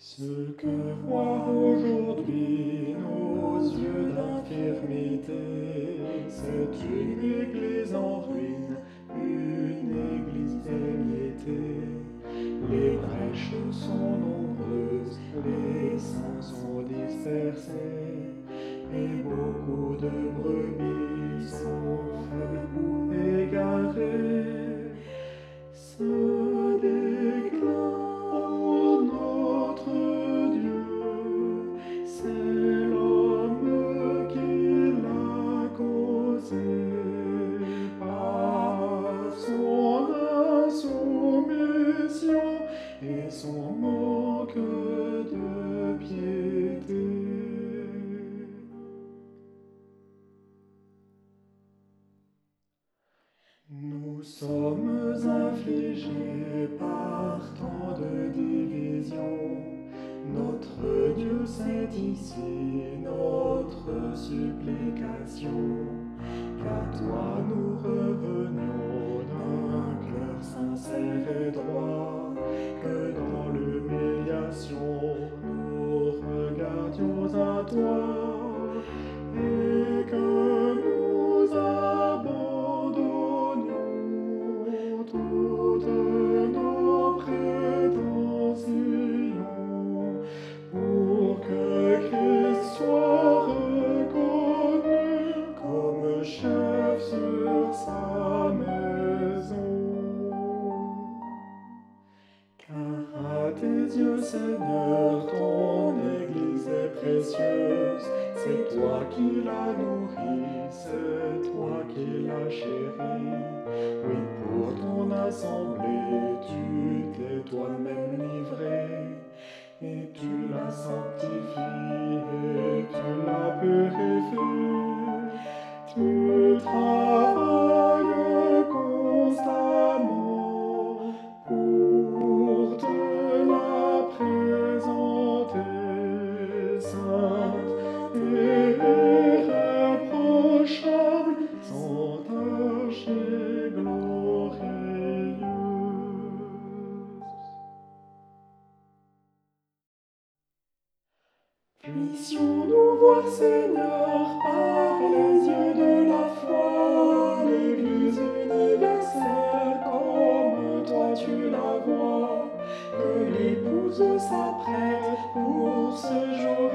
Ce que voient aujourd'hui nos yeux d'infirmité, c'est une église en ruine, une église émiettée. Les brèches sont nombreuses, les saints sont dispersés, et beaucoup de brebis Nous sommes affligés par tant de divisions. Notre Dieu sait ici notre supplication. Qu'à toi nous revenions d'un cœur sincère et droit. Que dans l'humiliation nous regardions à toi. Seigneur, ton Église est précieuse. C'est toi qui l'as nourrie, c'est toi qui l'as chérie. Oui, pour ton assemblée, tu t'es toi-même livré. Et tu l'as sanctifiée, et tu l'as purifiée. Tu travailles Puissions-nous voir, Seigneur, par les yeux de la foi, l'Église universelle comme toi tu la vois, que l'épouse s'apprête pour ce jour